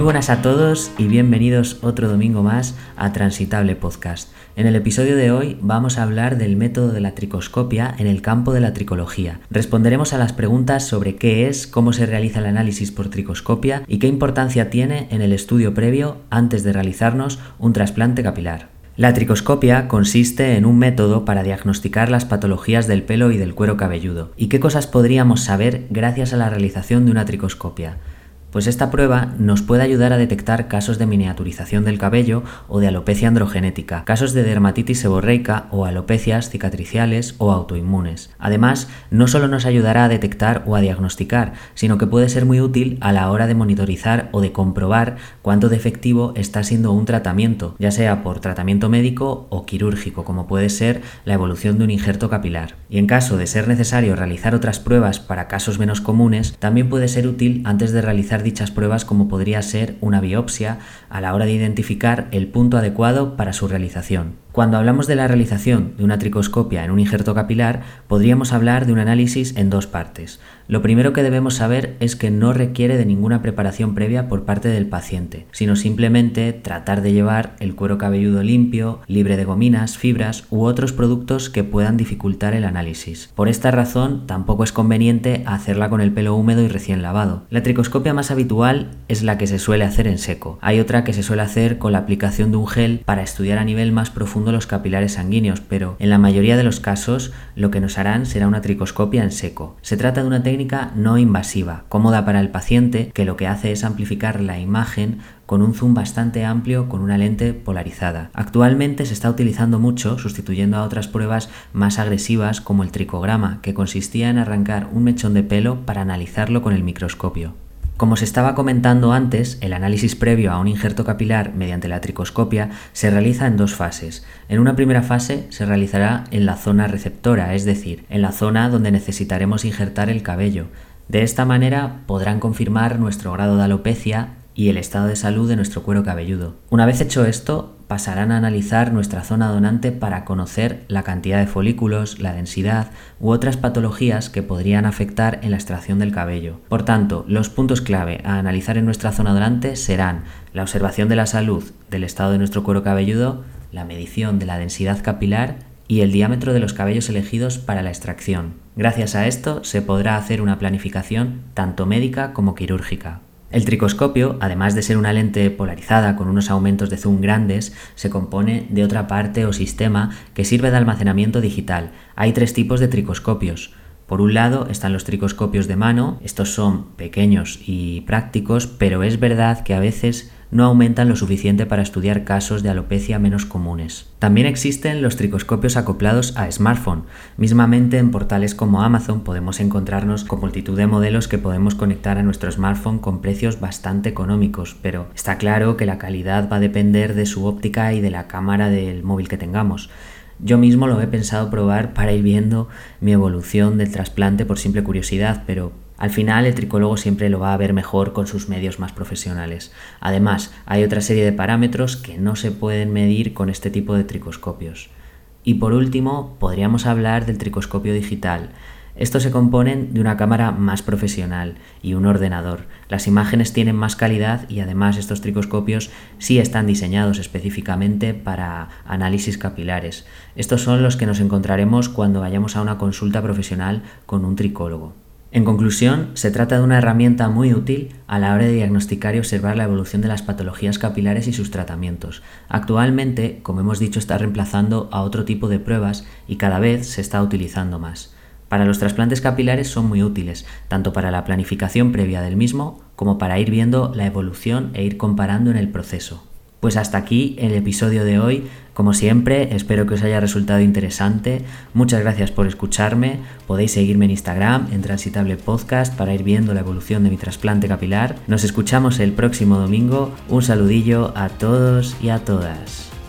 buenas a todos y bienvenidos otro domingo más a Transitable Podcast. En el episodio de hoy vamos a hablar del método de la tricoscopia en el campo de la tricología. Responderemos a las preguntas sobre qué es, cómo se realiza el análisis por tricoscopia y qué importancia tiene en el estudio previo antes de realizarnos un trasplante capilar. La tricoscopia consiste en un método para diagnosticar las patologías del pelo y del cuero cabelludo. ¿Y qué cosas podríamos saber gracias a la realización de una tricoscopia? Pues esta prueba nos puede ayudar a detectar casos de miniaturización del cabello o de alopecia androgenética, casos de dermatitis seborreica o alopecias cicatriciales o autoinmunes. Además, no solo nos ayudará a detectar o a diagnosticar, sino que puede ser muy útil a la hora de monitorizar o de comprobar cuánto de efectivo está siendo un tratamiento, ya sea por tratamiento médico o quirúrgico, como puede ser la evolución de un injerto capilar. Y en caso de ser necesario realizar otras pruebas para casos menos comunes, también puede ser útil antes de realizar dichas pruebas como podría ser una biopsia a la hora de identificar el punto adecuado para su realización. Cuando hablamos de la realización de una tricoscopia en un injerto capilar, podríamos hablar de un análisis en dos partes. Lo primero que debemos saber es que no requiere de ninguna preparación previa por parte del paciente, sino simplemente tratar de llevar el cuero cabelludo limpio, libre de gominas, fibras u otros productos que puedan dificultar el análisis. Por esta razón, tampoco es conveniente hacerla con el pelo húmedo y recién lavado. La tricoscopia más habitual es la que se suele hacer en seco. Hay otra que se suele hacer con la aplicación de un gel para estudiar a nivel más los capilares sanguíneos, pero en la mayoría de los casos lo que nos harán será una tricoscopia en seco. Se trata de una técnica no invasiva, cómoda para el paciente, que lo que hace es amplificar la imagen con un zoom bastante amplio con una lente polarizada. Actualmente se está utilizando mucho, sustituyendo a otras pruebas más agresivas como el tricograma, que consistía en arrancar un mechón de pelo para analizarlo con el microscopio. Como se estaba comentando antes, el análisis previo a un injerto capilar mediante la tricoscopia se realiza en dos fases. En una primera fase se realizará en la zona receptora, es decir, en la zona donde necesitaremos injertar el cabello. De esta manera podrán confirmar nuestro grado de alopecia y el estado de salud de nuestro cuero cabelludo. Una vez hecho esto, pasarán a analizar nuestra zona donante para conocer la cantidad de folículos, la densidad u otras patologías que podrían afectar en la extracción del cabello. Por tanto, los puntos clave a analizar en nuestra zona donante serán la observación de la salud del estado de nuestro cuero cabelludo, la medición de la densidad capilar y el diámetro de los cabellos elegidos para la extracción. Gracias a esto se podrá hacer una planificación tanto médica como quirúrgica. El tricoscopio, además de ser una lente polarizada con unos aumentos de zoom grandes, se compone de otra parte o sistema que sirve de almacenamiento digital. Hay tres tipos de tricoscopios. Por un lado están los tricoscopios de mano, estos son pequeños y prácticos, pero es verdad que a veces no aumentan lo suficiente para estudiar casos de alopecia menos comunes. También existen los tricoscopios acoplados a smartphone. Mismamente en portales como Amazon podemos encontrarnos con multitud de modelos que podemos conectar a nuestro smartphone con precios bastante económicos, pero está claro que la calidad va a depender de su óptica y de la cámara del móvil que tengamos. Yo mismo lo he pensado probar para ir viendo mi evolución del trasplante por simple curiosidad, pero al final el tricólogo siempre lo va a ver mejor con sus medios más profesionales. Además, hay otra serie de parámetros que no se pueden medir con este tipo de tricoscopios. Y por último, podríamos hablar del tricoscopio digital. Estos se componen de una cámara más profesional y un ordenador. Las imágenes tienen más calidad y además estos tricoscopios sí están diseñados específicamente para análisis capilares. Estos son los que nos encontraremos cuando vayamos a una consulta profesional con un tricólogo. En conclusión, se trata de una herramienta muy útil a la hora de diagnosticar y observar la evolución de las patologías capilares y sus tratamientos. Actualmente, como hemos dicho, está reemplazando a otro tipo de pruebas y cada vez se está utilizando más. Para los trasplantes capilares son muy útiles, tanto para la planificación previa del mismo como para ir viendo la evolución e ir comparando en el proceso. Pues hasta aquí el episodio de hoy. Como siempre, espero que os haya resultado interesante. Muchas gracias por escucharme. Podéis seguirme en Instagram, en Transitable Podcast, para ir viendo la evolución de mi trasplante capilar. Nos escuchamos el próximo domingo. Un saludillo a todos y a todas.